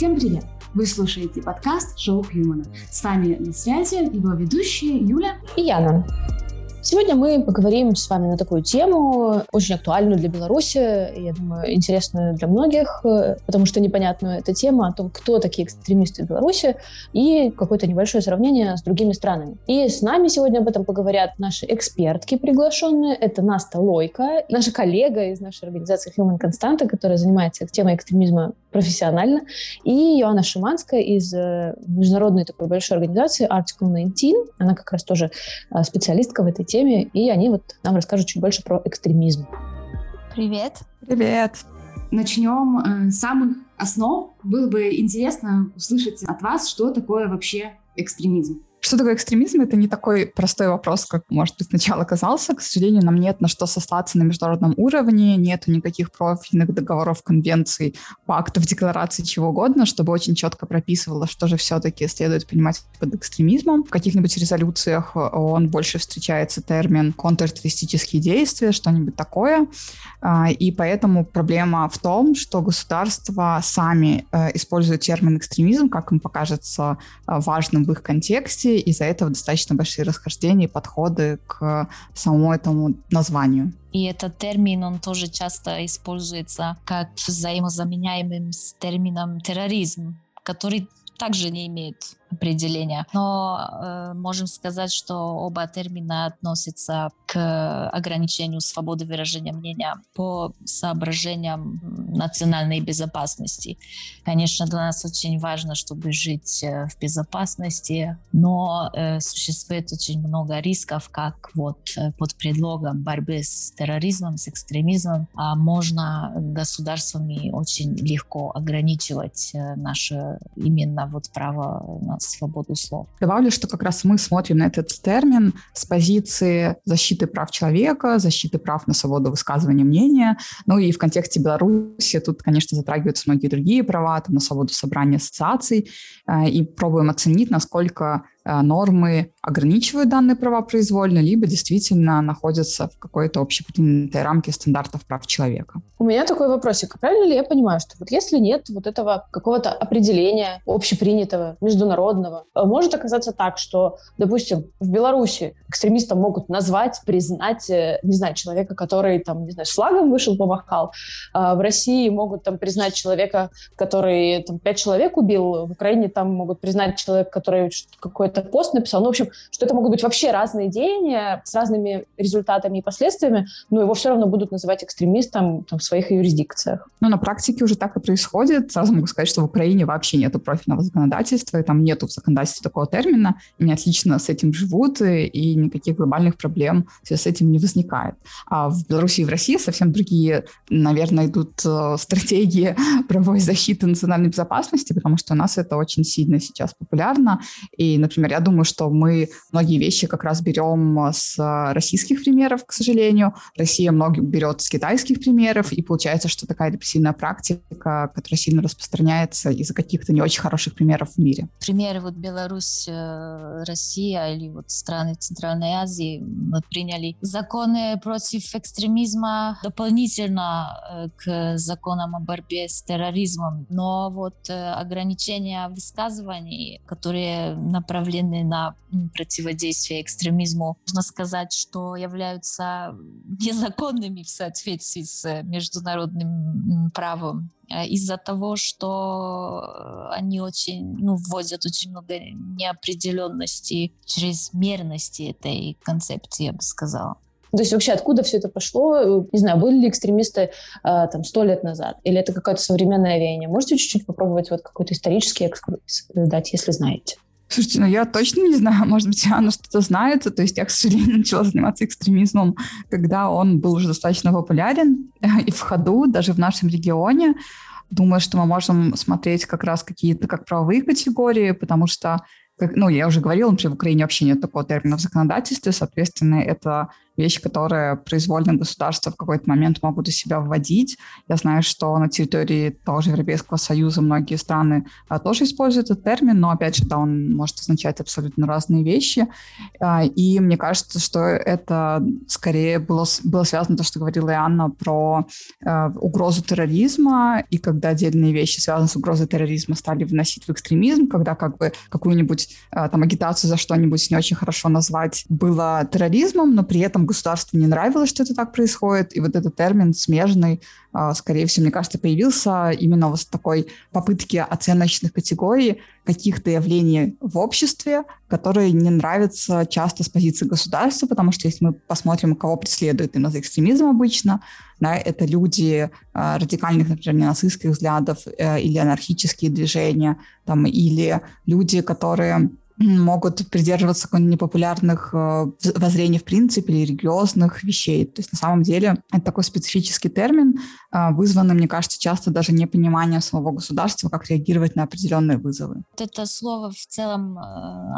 Всем привет! Вы слушаете подкаст «Шоу Хьюмана». С вами на связи его ведущие Юля и Яна. Сегодня мы поговорим с вами на такую тему, очень актуальную для Беларуси, я думаю, интересную для многих, потому что непонятная эта тема о том, кто такие экстремисты в Беларуси, и какое-то небольшое сравнение с другими странами. И с нами сегодня об этом поговорят наши экспертки приглашенные. Это Наста Лойка, наша коллега из нашей организации Human Constanta, которая занимается темой экстремизма профессионально, и Иоанна Шиманская из э, международной такой большой организации Article 19. Она как раз тоже э, специалистка в этой теме, и они вот нам расскажут чуть больше про экстремизм. Привет. Привет. Начнем э, с самых основ. Было бы интересно услышать от вас, что такое вообще экстремизм. Что такое экстремизм? Это не такой простой вопрос, как, может быть, сначала казался. К сожалению, нам нет на что сослаться на международном уровне, нет никаких профильных договоров, конвенций, пактов, деклараций, чего угодно, чтобы очень четко прописывало, что же все-таки следует понимать под экстремизмом. В каких-нибудь резолюциях он больше встречается термин контртеррористические действия, что-нибудь такое. А, и поэтому проблема в том, что государства сами э, используют термин экстремизм, как им покажется э, важным в их контексте, из-за этого достаточно большие расхождения и подходы к самому этому названию. И этот термин, он тоже часто используется как взаимозаменяемым с термином терроризм, который также не имеет определения. Но э, можем сказать, что оба термина относятся к ограничению свободы выражения мнения по соображениям национальной безопасности. Конечно, для нас очень важно, чтобы жить э, в безопасности, но э, существует очень много рисков, как вот э, под предлогом борьбы с терроризмом, с экстремизмом, а можно государствами очень легко ограничивать э, наше именно вот право на свободу слова. Добавлю, что как раз мы смотрим на этот термин с позиции защиты прав человека, защиты прав на свободу высказывания мнения. Ну и в контексте Беларуси тут, конечно, затрагиваются многие другие права, там, на свободу собрания ассоциаций. Э, и пробуем оценить, насколько Э, нормы ограничивают данные права произвольно, либо действительно находятся в какой-то общепринятой рамке стандартов прав человека. У меня такой вопросик. Правильно ли я понимаю, что вот если нет вот этого какого-то определения общепринятого, международного, э, может оказаться так, что, допустим, в Беларуси экстремистам могут назвать, признать, э, не знаю, человека, который там, не знаю, с флагом вышел, помахал, а в России могут там признать человека, который там пять человек убил, в Украине там могут признать человека, который какой какой-то пост написал. Ну, в общем, что это могут быть вообще разные деяния с разными результатами и последствиями, но его все равно будут называть экстремистом там, в своих юрисдикциях. Ну, на практике уже так и происходит. Сразу могу сказать, что в Украине вообще нету профильного законодательства, и там нету в законодательстве такого термина, и они отлично с этим живут, и, никаких глобальных проблем с этим не возникает. А в Беларуси и в России совсем другие, наверное, идут э, стратегии правовой защиты национальной безопасности, потому что у нас это очень сильно сейчас популярно. И, например, я думаю, что мы многие вещи как раз берем с российских примеров, к сожалению. Россия много берет с китайских примеров, и получается, что такая репрессивная практика, которая сильно распространяется из-за каких-то не очень хороших примеров в мире. Примеры вот Беларусь, э, Россия или вот страны Центральной Азии мы приняли законы против экстремизма дополнительно э, к законам о борьбе с терроризмом. Но вот э, ограничения высказываний, которые направлены на противодействие экстремизму, можно сказать, что являются незаконными в соответствии с международным правом э, из-за того, что они очень, ну, вводят очень много неопределенности, чрезмерности этой концепции, я бы сказала. То есть вообще откуда все это пошло? Не знаю, были ли экстремисты э, там сто лет назад? Или это какое-то современное веяние? Можете чуть-чуть попробовать вот какой-то исторический экскурс дать, если знаете? Слушайте, ну я точно не знаю, может быть, она что-то знает. То есть я, к сожалению, начала заниматься экстремизмом, когда он был уже достаточно популярен и в ходу, даже в нашем регионе. Думаю, что мы можем смотреть как раз какие-то как правовые категории, потому что, как, ну, я уже говорила, например, в Украине вообще нет такого термина в законодательстве, соответственно, это вещь, которая произвольно государства в какой-то момент могут у себя вводить. Я знаю, что на территории того же Европейского Союза многие страны а, тоже используют этот термин, но, опять же, да, он может означать абсолютно разные вещи. А, и мне кажется, что это скорее было, было связано то, что говорила Анна про а, угрозу терроризма, и когда отдельные вещи, связанные с угрозой терроризма, стали вносить в экстремизм, когда как бы какую-нибудь там агитацию за что-нибудь не очень хорошо назвать было терроризмом, но при этом государству не нравилось, что это так происходит, и вот этот термин смежный, а, скорее всего, мне кажется, появился именно вот с такой попытки оценочных категорий каких-то явлений в обществе, которые не нравятся часто с позиции государства, потому что если мы посмотрим, кого преследует именно за экстремизм обычно, да, это люди а, радикальных, например, ненацистских взглядов э, или анархические движения, там, или люди, которые могут придерживаться каких-нибудь непопулярных э, воззрений в принципе или религиозных вещей. То есть на самом деле это такой специфический термин, э, вызванный, мне кажется, часто даже непониманием самого государства, как реагировать на определенные вызовы. Это слово в целом, э,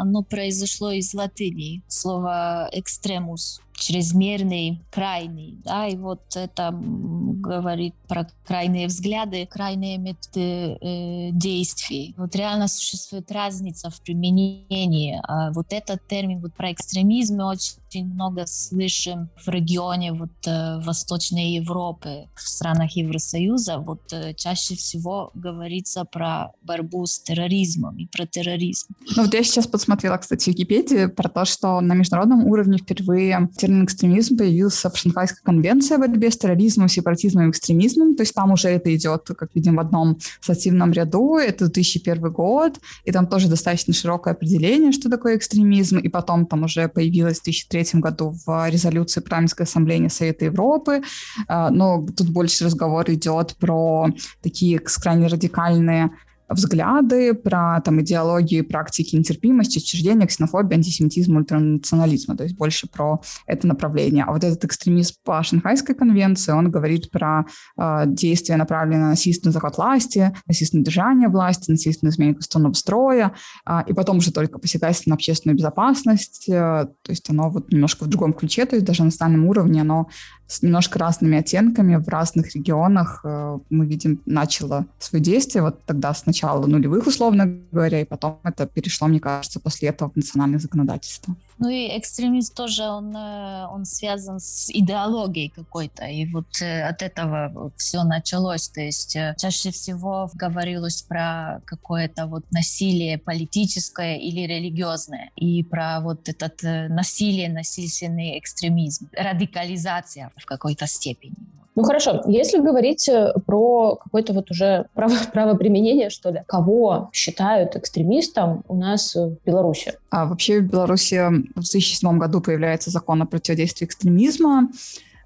оно произошло из латыни, слово «экстремус», чрезмерный, крайний, да, и вот это говорит про крайние взгляды, крайние методы э, действий. Вот реально существует разница в применении. А вот этот термин вот про экстремизм мы очень много слышим в регионе вот э, Восточной Европы, в странах Евросоюза. Вот э, чаще всего говорится про борьбу с терроризмом и про терроризм. Ну вот я сейчас посмотрела, кстати, в Википедии про то, что на международном уровне впервые термин экстремизм появился в Шанхайской конвенции о борьбе с терроризмом, сепаратизмом и экстремизмом. То есть там уже это идет, как видим, в одном сативном ряду. Это 2001 год, и там тоже достаточно широкое определение, что такое экстремизм. И потом там уже появилось в 2003 году в резолюции Парламентской ассамблеи Совета Европы. А, но тут больше разговор идет про такие крайне радикальные взгляды, про там, идеологию практики нетерпимости, отчуждения, ксенофобии, антисемитизма, ультранационализма, то есть больше про это направление. А вот этот экстремист по Шанхайской конвенции, он говорит про э, действия, направленные на насильственный захват власти, насильственное держание власти, насильственную изменение конституционного строя, э, и потом уже только посягательство на общественную безопасность, э, то есть оно вот немножко в другом ключе, то есть даже на национальном уровне оно с немножко разными оттенками в разных регионах э, мы видим, начало свое действие. Вот тогда сначала нулевых, условно говоря, и потом это перешло, мне кажется, после этого в национальное законодательство. Ну и экстремизм тоже, он, э, он связан с идеологией какой-то. И вот э, от этого все началось. То есть чаще всего говорилось про какое-то вот насилие политическое или религиозное. И про вот этот насилие, насильственный экстремизм, радикализация в какой-то степени. Ну хорошо, если говорить э, про какое-то вот уже право, право применения, что ли, кого считают экстремистом у нас в Беларуси? А вообще в Беларуси в 2007 году появляется закон о противодействии экстремизма.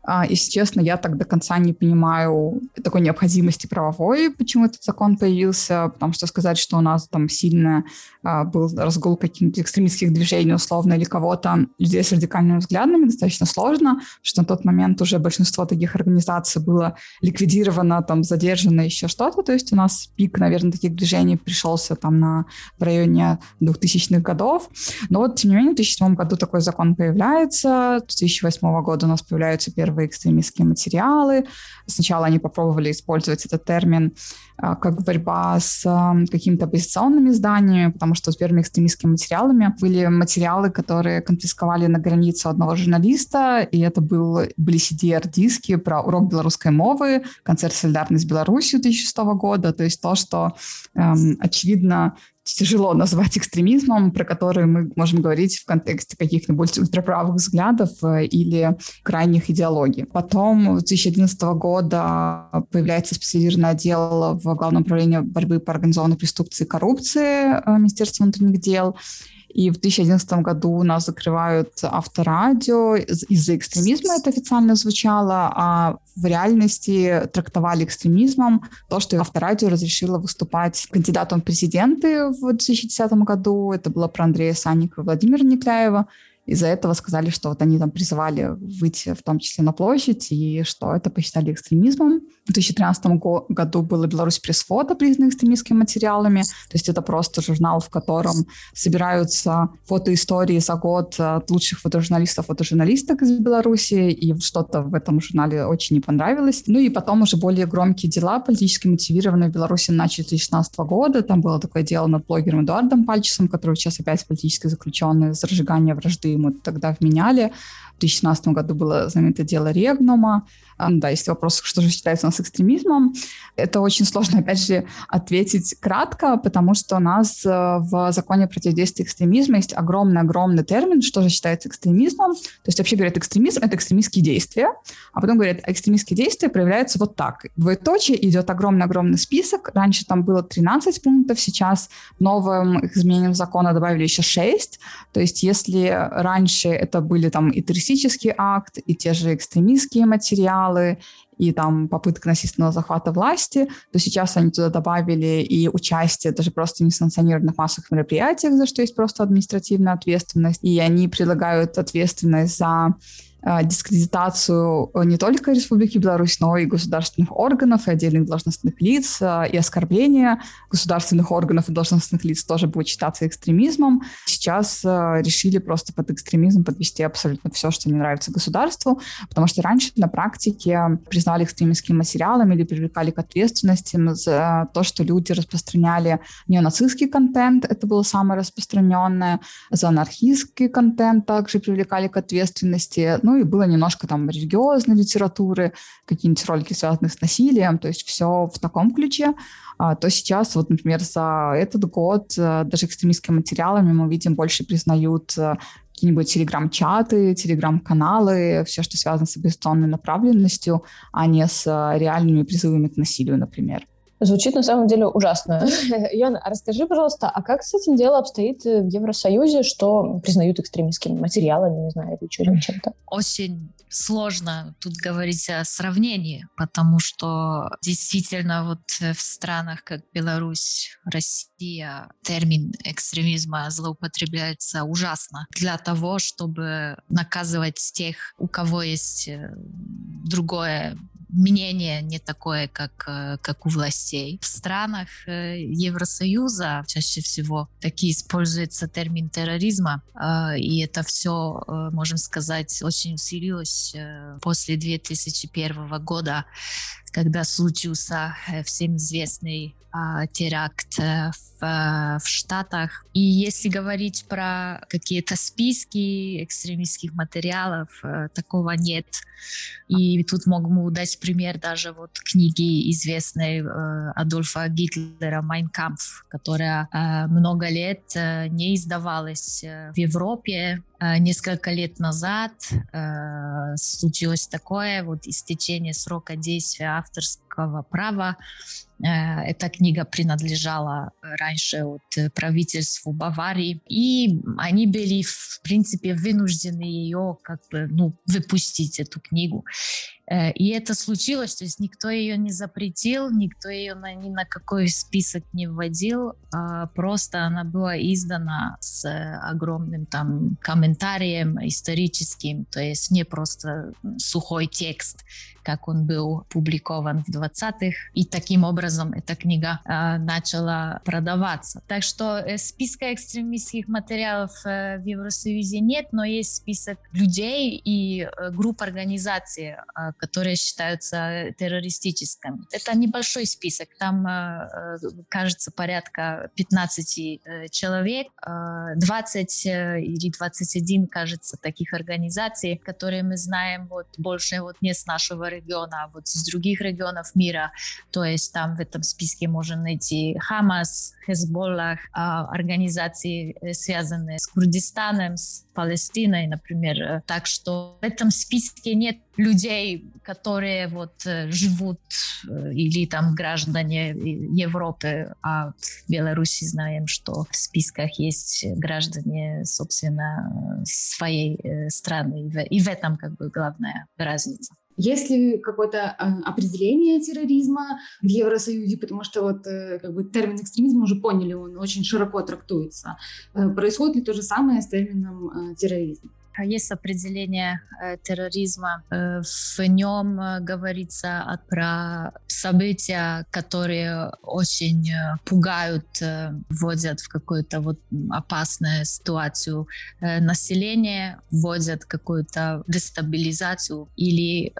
А, если честно, я так до конца не понимаю такой необходимости правовой, почему этот закон появился, потому что сказать, что у нас там сильно а, был разгул каких-то экстремистских движений условно или кого-то, людей с радикальными взглядами, достаточно сложно, что на тот момент уже большинство таких организаций было ликвидировано, там, задержано, еще что-то, то есть у нас пик, наверное, таких движений пришелся там на, в районе 2000-х годов, но вот, тем не менее, в 2007 году такой закон появляется, с 2008 года у нас появляются первые первые экстремистские материалы. Сначала они попробовали использовать этот термин а, как борьба с какими-то оппозиционными изданиями, потому что с первыми экстремистскими материалами были материалы, которые конфисковали на границе одного журналиста, и это был, были CDR-диски про урок белорусской мовы, концерт «Солидарность с Беларусью» 2006 года, то есть то, что, эм, очевидно, тяжело назвать экстремизмом, про который мы можем говорить в контексте каких-нибудь ультраправых взглядов э, или крайних идеологий. Потом с 2011 года появляется специализированное отдел в Главном управлении борьбы по организованной преступности и коррупции э, Министерства внутренних дел. И в 2011 году у нас закрывают авторадио. Из-за экстремизма это официально звучало, а в реальности трактовали экстремизмом то, что авторадио разрешило выступать кандидатом в президенты в 2010 году. Это было про Андрея Санникова и Владимира Никляева. Из-за этого сказали, что вот они там призывали выйти в том числе на площадь, и что это посчитали экстремизмом. В 2013 году было Беларусь пресс-фото, признанных экстремистскими материалами. То есть это просто журнал, в котором собираются фотоистории за год от лучших фотожурналистов, фотожурналисток из Беларуси, и что-то в этом журнале очень не понравилось. Ну и потом уже более громкие дела, политически мотивированные в Беларуси начали с 2016 года. Там было такое дело над блогером Эдуардом Пальчесом, который сейчас опять политически заключенный за разжигание вражды ему тогда вменяли. В 2016 году было знаменитое дело Регнума. Да, есть вопрос, что же считается у нас экстремизмом. Это очень сложно, опять же, ответить кратко, потому что у нас э, в законе противодействия экстремизма есть огромный-огромный термин, что же считается экстремизмом. То есть вообще говорят, экстремизм — это экстремистские действия, а потом говорят, экстремистские действия проявляются вот так. Двоеточие идет огромный-огромный список. Раньше там было 13 пунктов, сейчас новым изменением закона добавили еще 6. То есть если раньше это были там и террористический акт, и те же экстремистские материалы, и там попытка насильственного захвата власти, то сейчас они туда добавили и участие даже просто несанкционированных массовых мероприятиях, за что есть просто административная ответственность, и они предлагают ответственность за дискредитацию э, не только Республики Беларусь, но и государственных органов, и отдельных должностных лиц, а, и оскорбление государственных органов и должностных лиц тоже будет считаться экстремизмом. Сейчас а, решили просто под экстремизм подвести абсолютно все, что не нравится государству, потому что раньше на практике признали экстремистским материалом или привлекали к ответственности за то, что люди распространяли неонацистский контент, это было самое распространенное, за анархистский контент также привлекали к ответственности, ну и было немножко там религиозной литературы, какие-нибудь ролики, связанные с насилием, то есть все в таком ключе. А, то сейчас, вот, например, за этот год э, даже экстремистскими материалами мы видим больше признают э, какие-нибудь телеграм-чаты, телеграм-каналы, все, что связано с оппозиционной направленностью, а не с э, реальными призывами к насилию, например. Звучит на самом деле ужасно. Яна, расскажи, пожалуйста, а как с этим дело обстоит в Евросоюзе, что признают экстремистскими материалами, не знаю, или чем-то? Очень сложно тут говорить о сравнении, потому что действительно вот в странах, как Беларусь, Россия, термин экстремизма злоупотребляется ужасно для того, чтобы наказывать тех, у кого есть э, другое мнение не такое, как, э, как у властей. В странах э, Евросоюза чаще всего таки используется термин терроризма, э, и это все, можем сказать, очень усилилось после 2001 года, когда случился всем известный теракт в, в Штатах. И если говорить про какие-то списки экстремистских материалов, такого нет. И тут могу дать пример даже вот книги известной э, Адольфа Гитлера «Майн кампф», которая э, много лет э, не издавалась э, в Европе. Э, несколько лет назад э, случилось такое вот истечение срока действия авторского права Э, эта книга принадлежала раньше от правительству Баварии, и они были, в принципе, вынуждены ее как бы, ну, выпустить, эту книгу. Э, и это случилось, то есть никто ее не запретил, никто ее на, ни на какой список не вводил, а просто она была издана с огромным там комментарием историческим, то есть не просто сухой текст, как он был публикован в 20-х. И таким образом эта книга э, начала продаваться. Так что э, списка экстремистских материалов э, в Евросоюзе нет, но есть список людей и э, групп организаций, э, которые считаются террористическими. Это небольшой список, там, э, э кажется, порядка 15 э, человек, э, 20 э, или 21, кажется, таких организаций, которые мы знаем вот больше вот не с нашего региона, а вот из других регионов мира. То есть там в этом списке можно найти Хамас, Хезболлах, организации, э, связанные с Курдистаном, с Палестиной, например. Так что в этом списке нет людей, которые вот э, живут э, или там граждане Европы, а в Беларуси знаем, что в списках есть граждане, собственно, своей страны. И в этом как бы главная разница. Есть ли какое-то э, определение терроризма в Евросоюзе, потому что вот э, как бы термин экстремизм уже поняли, он очень широко трактуется. Э, происходит ли то же самое с термином терроризм? Есть определение э, терроризма. Э, в нем э, говорится про события, которые очень пугают, вводят в какую-то вот опасную ситуацию население, вводят какую-то дестабилизацию или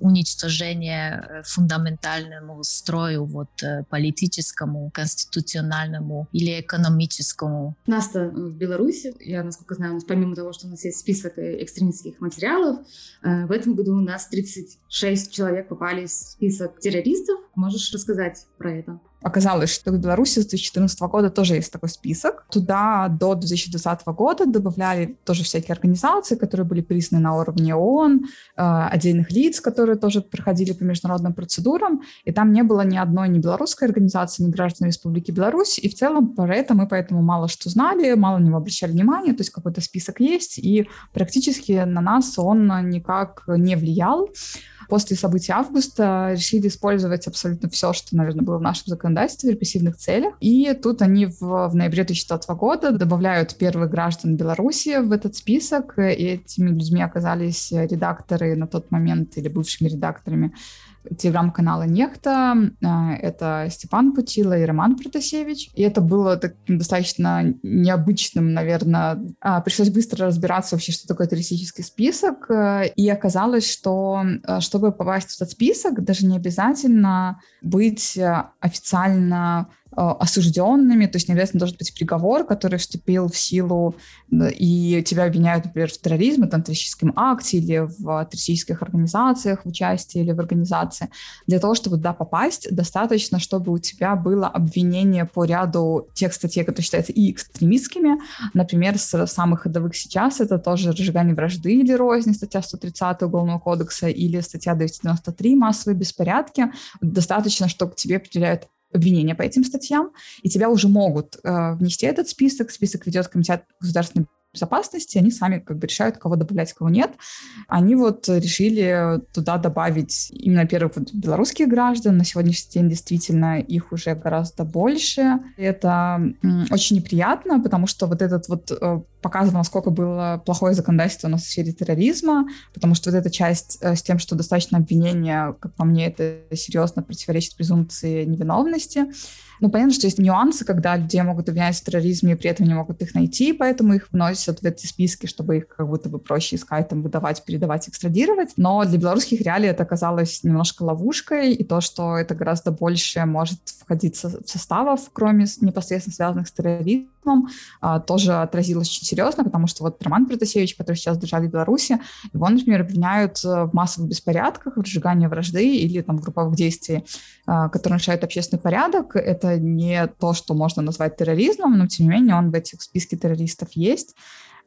уничтожение фундаментальному строю вот политическому, конституциональному или экономическому. Нас-то в Беларуси, я насколько знаю, у нас помимо того, что у нас есть список экстремистских материалов, в этом году у нас 36 человек попали в список террористов. Можешь рассказать про это? Оказалось, что в Беларуси с 2014 года тоже есть такой список. Туда до 2020 года добавляли тоже всякие организации, которые были признаны на уровне ООН, э, отдельных лиц, которые тоже проходили по международным процедурам. И там не было ни одной ни белорусской организации, ни граждан Республики Беларусь. И в целом про это мы поэтому мало что знали, мало на него обращали внимание. То есть какой-то список есть, и практически на нас он никак не влиял после событий августа решили использовать абсолютно все, что, наверное, было в нашем законодательстве в репрессивных целях. И тут они в, в ноябре 2020 года добавляют первых граждан Беларуси в этот список. И этими людьми оказались редакторы на тот момент или бывшими редакторами телеграм-канала «Нехта». А, это Степан Путила и Роман Протасевич. И это было таким достаточно необычным, наверное. А, пришлось быстро разбираться вообще, что такое туристический список. И оказалось, что а, чтобы попасть в этот список, даже не обязательно быть официально осужденными, то есть не обязательно должен быть приговор, который вступил в силу, и тебя обвиняют, например, в терроризме, там, террористическом акте или в террористических организациях, в участии или в организации. Для того, чтобы туда попасть, достаточно, чтобы у тебя было обвинение по ряду тех статей, которые считаются и экстремистскими. Например, с самых ходовых сейчас это тоже разжигание вражды или рознь, статья 130 Уголовного кодекса, или статья 293 массовые беспорядки. Достаточно, чтобы к тебе определяют обвинения по этим статьям, и тебя уже могут э, внести этот список. Список ведет Комитет государственной безопасности, они сами как бы решают, кого добавлять, кого нет. Они вот решили туда добавить именно первых вот белорусских граждан. На сегодняшний день действительно их уже гораздо больше. Это очень неприятно, потому что вот этот вот э, показывал, насколько было плохое законодательство у нас в сфере терроризма, потому что вот эта часть э, с тем, что достаточно обвинения, как по мне, это серьезно противоречит презумпции невиновности. Ну, понятно, что есть нюансы, когда людей могут обвинять в терроризме, и при этом не могут их найти, поэтому их вносят в эти списки, чтобы их как будто бы проще искать, там, выдавать, передавать, экстрадировать. Но для белорусских реалий это оказалось немножко ловушкой, и то, что это гораздо больше может входить в составов, кроме непосредственно связанных с терроризмом, а, тоже отразилось очень серьезно, потому что вот Роман Протасевич, который сейчас держали в Беларуси, его, например, обвиняют в массовых беспорядках, в разжигании вражды или там групповых действий, а, которые нарушают общественный порядок. Это не то, что можно назвать терроризмом, но тем не менее он в этих списке террористов есть.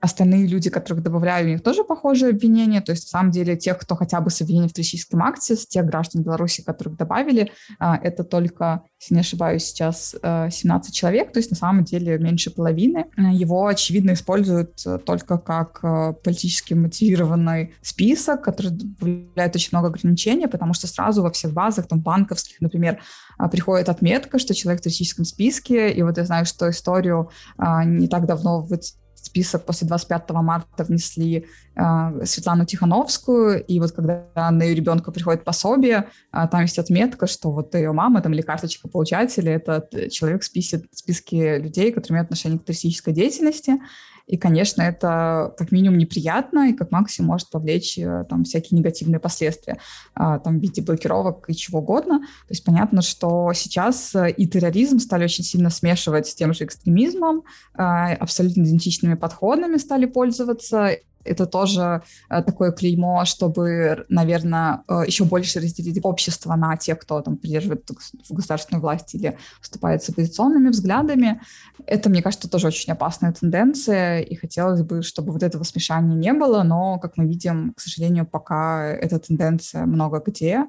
Остальные люди, которых добавляю, у них тоже похожие обвинения. То есть, на самом деле, тех, кто хотя бы с обвинением в террористическом акте, с тех граждан Беларуси, которых добавили, а, это только, если не ошибаюсь, сейчас 17 э, человек, то есть, на самом деле, меньше половины. Его, очевидно, используют только как э, политически мотивированный список, который добавляет очень много ограничений, потому что сразу во всех базах, там, банковских, например, а, приходит отметка, что человек в туристическом списке, и вот я знаю, что историю а, не так давно в список после 25 марта внесли э, Светлану Тихановскую, и вот когда на ее ребенка приходит пособие, э, там есть отметка, что вот ее мама там или карточка получателя — это человек в списке, в списке людей, которые имеют отношение к туристической деятельности, и, конечно, это как минимум неприятно и как максимум может повлечь э, там всякие негативные последствия а, там, в виде блокировок и чего угодно. То есть понятно, что сейчас э, и терроризм стали очень сильно смешивать с тем же экстремизмом, а, абсолютно идентичными подходами стали пользоваться, это тоже э, такое клеймо, чтобы, наверное, э, еще больше разделить общество на тех, кто там придерживает государственную власть или выступает с оппозиционными взглядами. Это, мне кажется, тоже очень опасная тенденция, и хотелось бы, чтобы вот этого смешания не было, но, как мы видим, к сожалению, пока эта тенденция много где,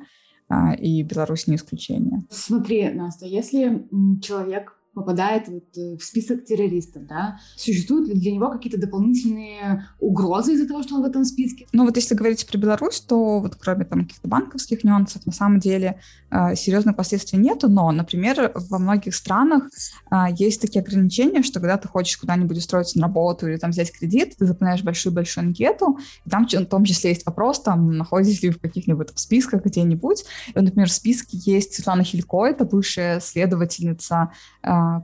а, и Беларусь не исключение. Смотри, Настя, если человек попадает вот э, в список террористов, да? Существуют ли для него какие-то дополнительные угрозы из-за того, что он в этом списке? Ну вот если говорить про Беларусь, то вот кроме там каких-то банковских нюансов, на самом деле э, серьезных последствий нету, но, например, во многих странах э, есть такие ограничения, что когда ты хочешь куда-нибудь устроиться на работу или там взять кредит, ты заполняешь большую-большую анкету, и там в том числе есть вопрос, там, находитесь ли в каких-нибудь списках где-нибудь. И, например, в списке есть Светлана Хилько, это бывшая следовательница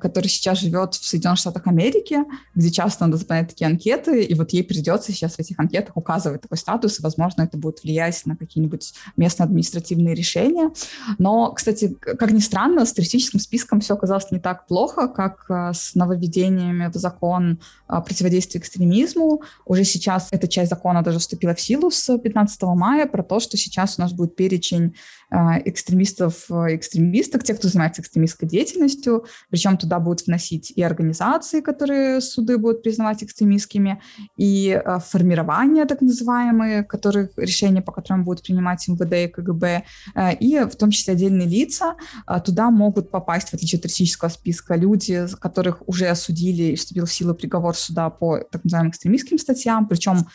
который сейчас живет в Соединенных Штатах Америки, где часто надо заполнять такие анкеты, и вот ей придется сейчас в этих анкетах указывать такой статус, и, возможно, это будет влиять на какие-нибудь местные административные решения. Но, кстати, как ни странно, с туристическим списком все оказалось не так плохо, как а, с нововведениями в закон противодействия экстремизму. Уже сейчас эта часть закона даже вступила в силу с 15 мая про то, что сейчас у нас будет перечень а, экстремистов, э, экстремисток, тех, кто занимается экстремистской деятельностью, причем туда будут вносить и организации, которые суды будут признавать экстремистскими, и а, формирования так называемые, которых, решения по которым будут принимать МВД и КГБ, э, и в том числе отдельные лица. А, туда могут попасть, в отличие от туристического списка, люди, которых уже осудили и вступил в силу приговор суда по так называемым экстремистским статьям, причем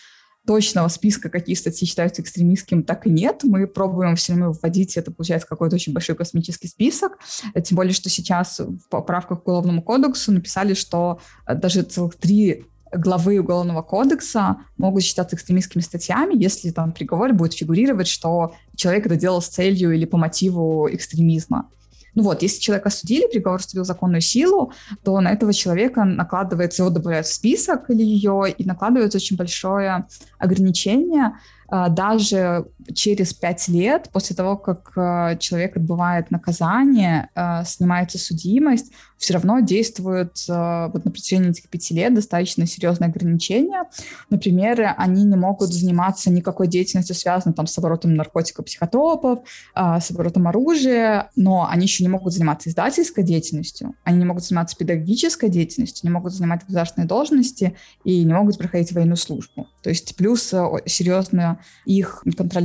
точного списка, какие статьи считаются экстремистским, так и нет. Мы пробуем все время вводить, это получается какой-то очень большой космический список. Тем более, что сейчас в поправках к Уголовному кодексу написали, что э, даже целых три главы Уголовного кодекса могут считаться экстремистскими статьями, если там в приговоре будет фигурировать, что человек это делал с целью или по мотиву экстремизма. Ну вот, если человека осудили, приговор вступил в законную силу, то на этого человека накладывается, его добавляют в список или ее, и накладывается очень большое ограничение, а, даже через пять лет после того, как а, человек отбывает наказание, а, снимается судимость, все равно действуют вот на протяжении этих пяти лет достаточно серьезные ограничения. Например, они не могут заниматься никакой деятельностью, связанной там, с оборотом наркотиков, психотропов, с оборотом оружия, но они еще не могут заниматься издательской деятельностью, они не могут заниматься педагогической деятельностью, не могут занимать государственные должности и не могут проходить военную службу. То есть плюс серьезная их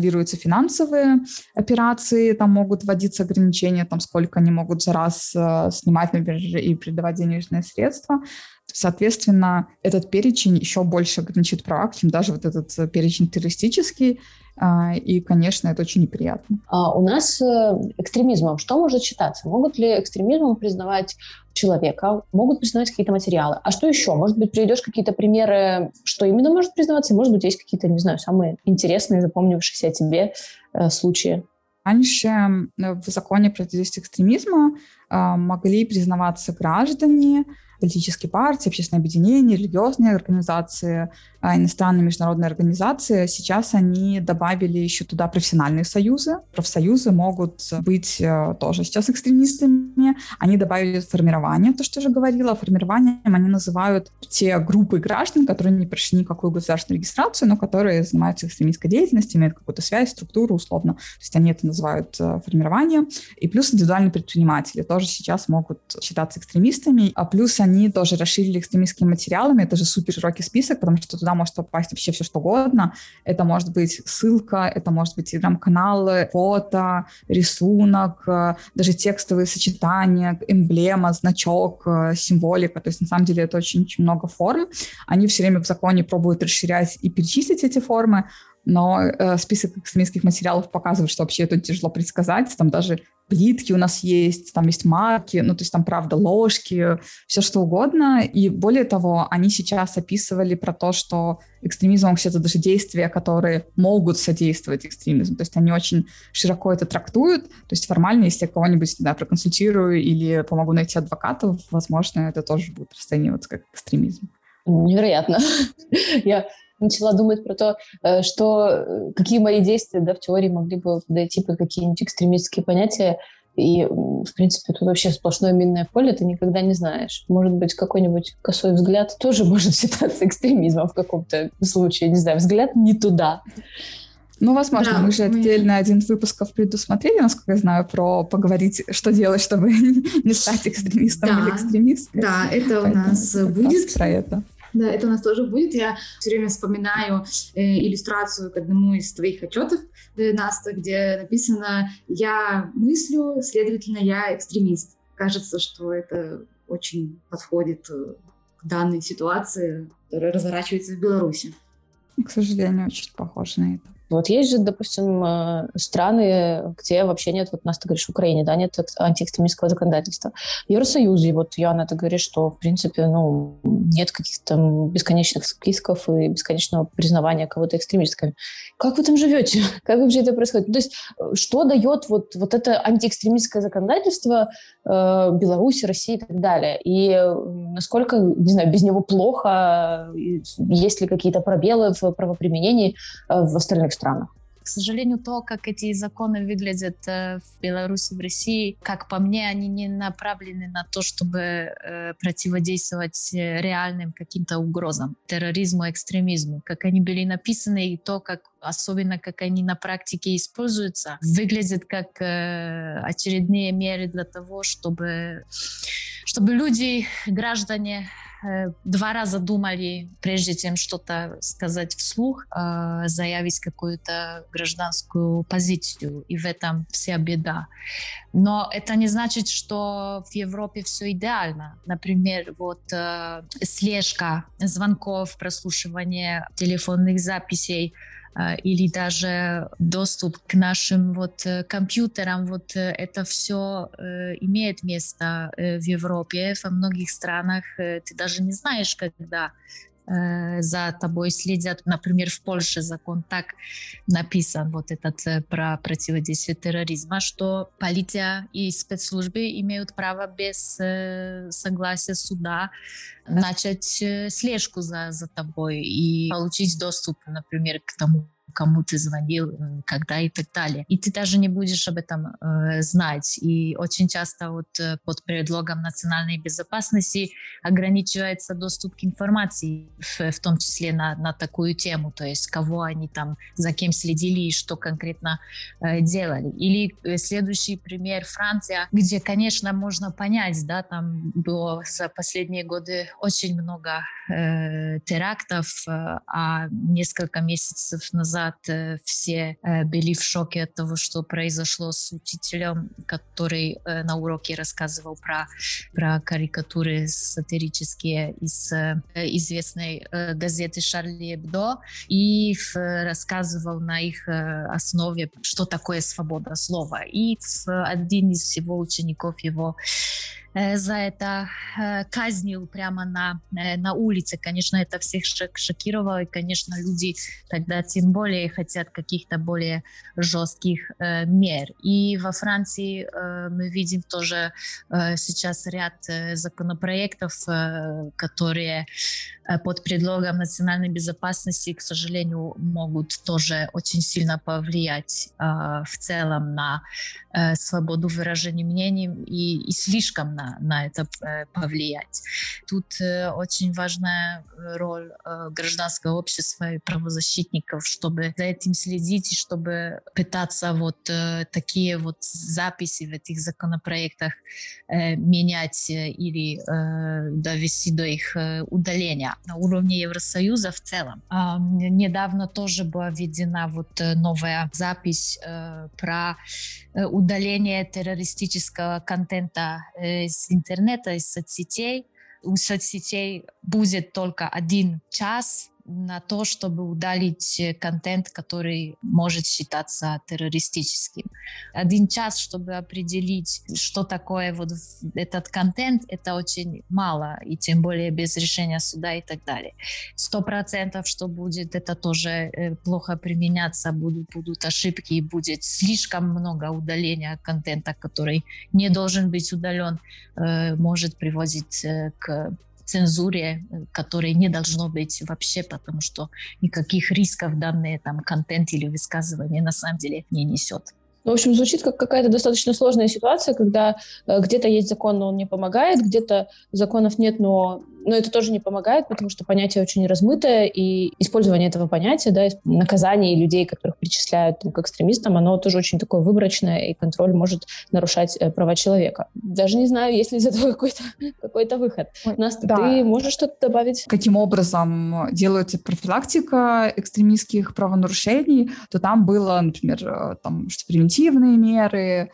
контролируются финансовые операции, там могут вводиться ограничения, там сколько они могут за раз э, снимать, например, и передавать денежные средства. Соответственно, этот перечень еще больше ограничит права, чем даже вот этот э, перечень террористический. А, и, конечно, это очень неприятно. А у нас э, экстремизмом что может считаться? Могут ли экстремизмом признавать человека, могут признавать какие-то материалы. А что еще? Может быть, приведешь какие-то примеры, что именно может признаваться? Может быть, есть какие-то, не знаю, самые интересные, запомнившиеся тебе э, случаи? Раньше в законе противодействия экстремизма э, могли признаваться граждане, политические партии, общественные объединения, религиозные организации, а, иностранные международные организации. Сейчас они добавили еще туда профессиональные союзы. Профсоюзы могут быть э, тоже сейчас экстремистами. Они добавили формирование, то, что я уже говорила. Формированием они называют те группы граждан, которые не прошли никакую государственную регистрацию, но которые занимаются экстремистской деятельностью, имеют какую-то связь, структуру условно. То есть они это называют э, формированием. И плюс индивидуальные предприниматели тоже сейчас могут считаться экстремистами. А плюс они тоже расширили экстремистскими материалами. Это же супер широкий список, потому что туда может попасть вообще все что угодно. Это может быть ссылка, это может быть телеграм-каналы, фото, рисунок, э, даже текстовые сочетания, эмблема, значок, э, символика. То есть на самом деле это очень-очень много форм. Они все время в законе пробуют расширять и перечислить эти формы, но э, список экстремистских материалов показывает, что вообще это тяжело предсказать. Там даже плитки у нас есть, там есть марки, ну, то есть там, правда, ложки, все что угодно. И более того, они сейчас описывали про то, что экстремизм, вообще это даже действия, которые могут содействовать экстремизму. То есть они очень широко это трактуют. То есть формально, если я кого-нибудь да, проконсультирую или помогу найти адвокатов, возможно, это тоже будет расцениваться как экстремизм. Невероятно. Я начала думать про то, э, что э, какие мои действия да, в теории могли бы подойти под какие-нибудь экстремистские понятия. И, в принципе, тут вообще сплошное минное поле, ты никогда не знаешь. Может быть, какой-нибудь косой взгляд тоже может считаться экстремизмом в каком-то случае. Не знаю, взгляд не туда. Ну, возможно, да, мы же мы... отдельно один из выпусков предусмотрели, насколько я знаю, про поговорить, что делать, чтобы не стать экстремистом да, или экстремисткой. Да, это Поэтому у нас будет. Про это. Да, это у нас тоже будет. Я все время вспоминаю э, иллюстрацию к одному из твоих отчетов, э, Наста, где написано «Я мыслю, следовательно, я экстремист». Кажется, что это очень подходит к данной ситуации, которая разворачивается в Беларуси. К сожалению, очень похоже на это. Вот есть же, допустим, э, страны, где вообще нет, вот нас ты говоришь, в Украине, да, нет антиэкстремистского законодательства. В Евросоюзе, вот Яна, ты говоришь, что, в принципе, ну, нет каких-то бесконечных списков и бесконечного признавания кого-то экстремистками. Как вы там живете? Как вообще это происходит? То есть э, что дает вот, вот это антиэкстремистское законодательство э, Беларуси, России и так далее? И э, насколько, не знаю, без него плохо? Есть ли какие-то пробелы в правоприменении э, в остальных странах. К сожалению, то, как эти законы выглядят э, в Беларуси, в России, как по мне, они не направлены на то, чтобы э, противодействовать э, реальным каким-то угрозам, терроризму, экстремизму. Как они были написаны и то, как особенно как они на практике используются, выглядят как очередные меры для того, чтобы, чтобы люди, граждане два раза думали, прежде чем что-то сказать вслух, э, заявить какую-то гражданскую позицию. И в этом вся беда. Но это не значит, что в Европе все идеально. Например, вот э, слежка звонков, прослушивание телефонных записей – или даже доступ к нашим вот э, компьютерам, вот э, это все э, имеет место в Европе, во многих странах. Ты даже не знаешь, когда за тобой следят. Например, в Польше закон так написан, вот этот э, про противодействие терроризма, что полиция и спецслужбы имеют право без э, согласия суда начать слежку за, за тобой и получить доступ, например, к тому кому ты звонил, когда и так далее. И ты даже не будешь об этом э, знать. И очень часто вот э, под предлогом национальной безопасности ограничивается доступ к информации, в, в том числе на, на такую тему, то есть кого они там, за кем следили и что конкретно э, делали. Или э, следующий пример Франция, где, конечно, можно понять, да, там было за последние годы очень много э, терактов, э, а несколько месяцев назад назад э, все э, были в шоке от того, что произошло с учителем, который э, на уроке рассказывал про, про карикатуры сатирические из известной газеты «Шарли Эбдо» и рассказывал на их основе, что такое свобода слова. И один из его учеников его за это э, казнил прямо на, э, на улице. Конечно, это всех шокировало, и, конечно, люди тогда тем более хотят каких-то более жестких мер. И во Франции мы видим тоже сейчас ряд законопроектов, которые под предлогом национальной безопасности, к сожалению, могут тоже очень сильно повлиять в целом на свободу выражения мнений и, и слишком на на, это э, повлиять. Тут э, очень важная роль э, гражданского общества и правозащитников, чтобы за этим следить и чтобы пытаться вот такие вот записи в этих законопроектах менять или довести до их удаления на уровне Евросоюза в целом. Недавно тоже была введена вот новая запись про удаление террористического контента из интернета, из соцсетей. У соцсетей будет только один час на то, чтобы удалить э, контент, который может считаться террористическим. Один час, чтобы определить, что такое вот этот контент, это очень мало, и тем более без решения суда и так далее. Сто процентов, что будет, это тоже э, плохо применяться, будут, будут ошибки, и будет слишком много удаления контента, который не должен быть удален, э, может приводить к цензуре, которой не должно быть вообще, потому что никаких рисков данный там контент или высказывание на самом деле не несет. В общем, звучит как какая-то достаточно сложная ситуация, когда э, где-то есть закон, но он не помогает, где-то законов нет, но но это тоже не помогает, потому что понятие очень размытое, и использование этого понятия, да, наказание людей, которых причисляют там, к экстремистам, оно тоже очень такое выборочное, и контроль может нарушать э, права человека. Даже не знаю, есть ли из этого какой-то какой выход. Настя, да. ты можешь что-то добавить? Каким образом делается профилактика экстремистских правонарушений, то там было, например, э, там, что превентивные меры,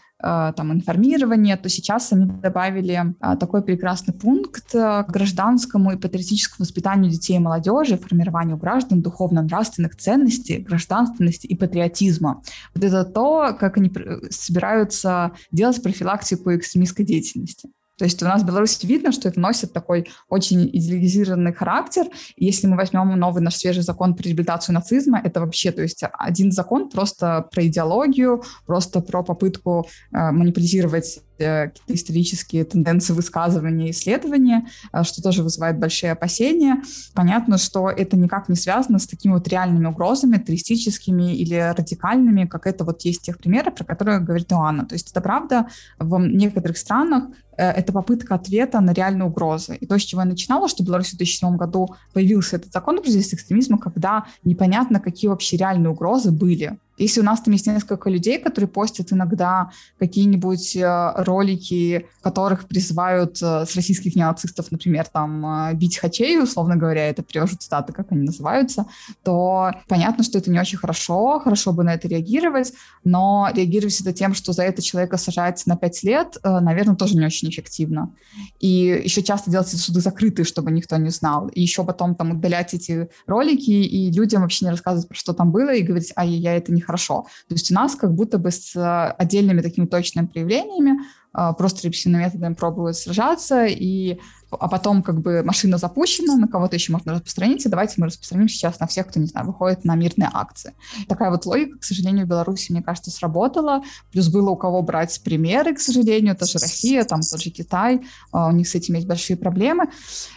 там, информирования, то сейчас они добавили э, такой прекрасный пункт э, к гражданскому и патриотическому воспитанию детей и молодежи, формированию граждан духовно-нравственных ценностей, гражданственности и патриотизма. Вот это то, как они собираются делать профилактику экстремистской деятельности. То есть у нас в Беларуси видно, что это носит такой очень идеализированный характер. И если мы возьмем новый наш свежий закон про реабилитацию нацизма, это вообще, то есть один закон просто про идеологию, просто про попытку э, манипулировать Э, какие-то исторические тенденции высказывания, исследования, э, что тоже вызывает большие опасения. Понятно, что это никак не связано с такими вот реальными угрозами, туристическими или радикальными, как это вот есть тех примеров, про которые говорит Иоанна. То есть это правда в некоторых странах это попытка ответа на реальные угрозы. И то, с чего я начинала, что в Беларуси в 2007 году появился этот закон о противодействии экстремизма, когда непонятно, какие вообще реальные угрозы были. Если у нас там есть несколько людей, которые постят иногда какие-нибудь э, ролики, которых призывают э, с российских неонацистов, например, там, э, бить хачей, условно говоря, это привожу цитаты, как они называются, то понятно, что это не очень хорошо, хорошо бы на это реагировать, но реагировать это тем, что за это человека сажать на 5 лет, наверное, тоже не очень эффективно. И еще часто делать эти суды закрытые, чтобы никто не знал. И еще потом там удалять эти ролики и людям вообще не рассказывать, про что там было, и говорить, ай, я это не хорошо. То есть у нас как будто бы с э, отдельными такими точными проявлениями э, просто репрессивными методами пробуют сражаться, и а потом как бы машина запущена, на кого-то еще можно распространить, давайте мы распространим сейчас на всех, кто, не знаю, выходит на мирные акции. Такая вот логика, к сожалению, в Беларуси, мне кажется, сработала. Плюс было у кого брать примеры, к сожалению, тоже Россия, там тот же Китай, а, у них с этим есть большие проблемы.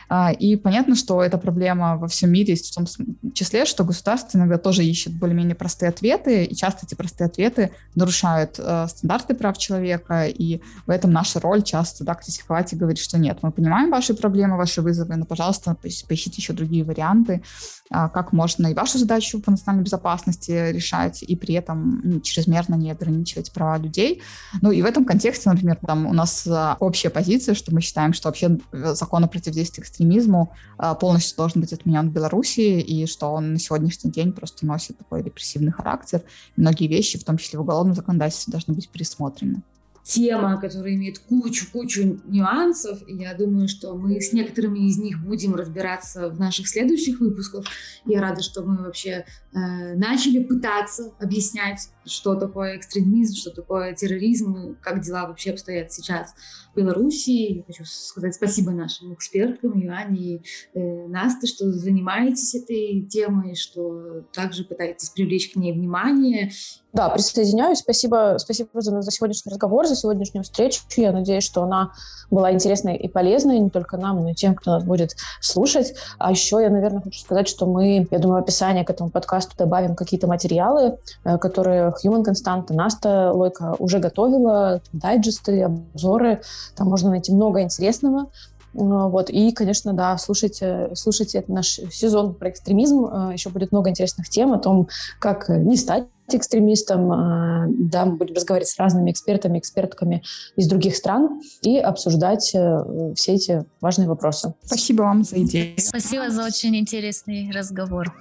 А, и понятно, что эта проблема во всем мире в том числе, что государство иногда тоже ищет более-менее простые ответы, и часто эти простые ответы нарушают э, стандарты прав человека, и в этом наша роль часто да, критиковать и говорить, что нет, мы понимаем ваши проблемы, ваши вызовы, но, пожалуйста, поищите еще другие варианты, а, как можно и вашу задачу по национальной безопасности решать, и при этом чрезмерно не ограничивать права людей. Ну и в этом контексте, например, там у нас а, общая позиция, что мы считаем, что вообще э, закон о противодействии экстремизму а, полностью должен быть отменен в Беларуси, и что он на сегодняшний день просто носит такой репрессивный характер. Многие вещи, в том числе в уголовном законодательстве, должны быть пересмотрены тема, которая имеет кучу-кучу нюансов. И я думаю, что мы с некоторыми из них будем разбираться в наших следующих выпусках. Я рада, что мы вообще э, начали пытаться объяснять, что такое экстремизм, что такое терроризм, как дела вообще обстоят сейчас в Беларуси. Я хочу сказать спасибо нашим экспертам, Иоанне и э, Насте, что занимаетесь этой темой, что также пытаетесь привлечь к ней внимание да, присоединяюсь. Спасибо, спасибо за, за сегодняшний разговор, за сегодняшнюю встречу. Я надеюсь, что она была интересной и полезной не только нам, но и тем, кто нас будет слушать. А еще я, наверное, хочу сказать, что мы, я думаю, в описании к этому подкасту добавим какие-то материалы, э, которые Human Constant Наста Лойка уже готовила, дайджесты, обзоры. Там можно найти много интересного. Вот. И, конечно, да, слушайте, слушайте это наш сезон про экстремизм. Э, еще будет много интересных тем о том, как не стать экстремистом. А, да, мы будем разговаривать с разными экспертами, экспертками из других стран и обсуждать э, все эти важные вопросы. Спасибо вам за идею. Спасибо за очень интересный разговор.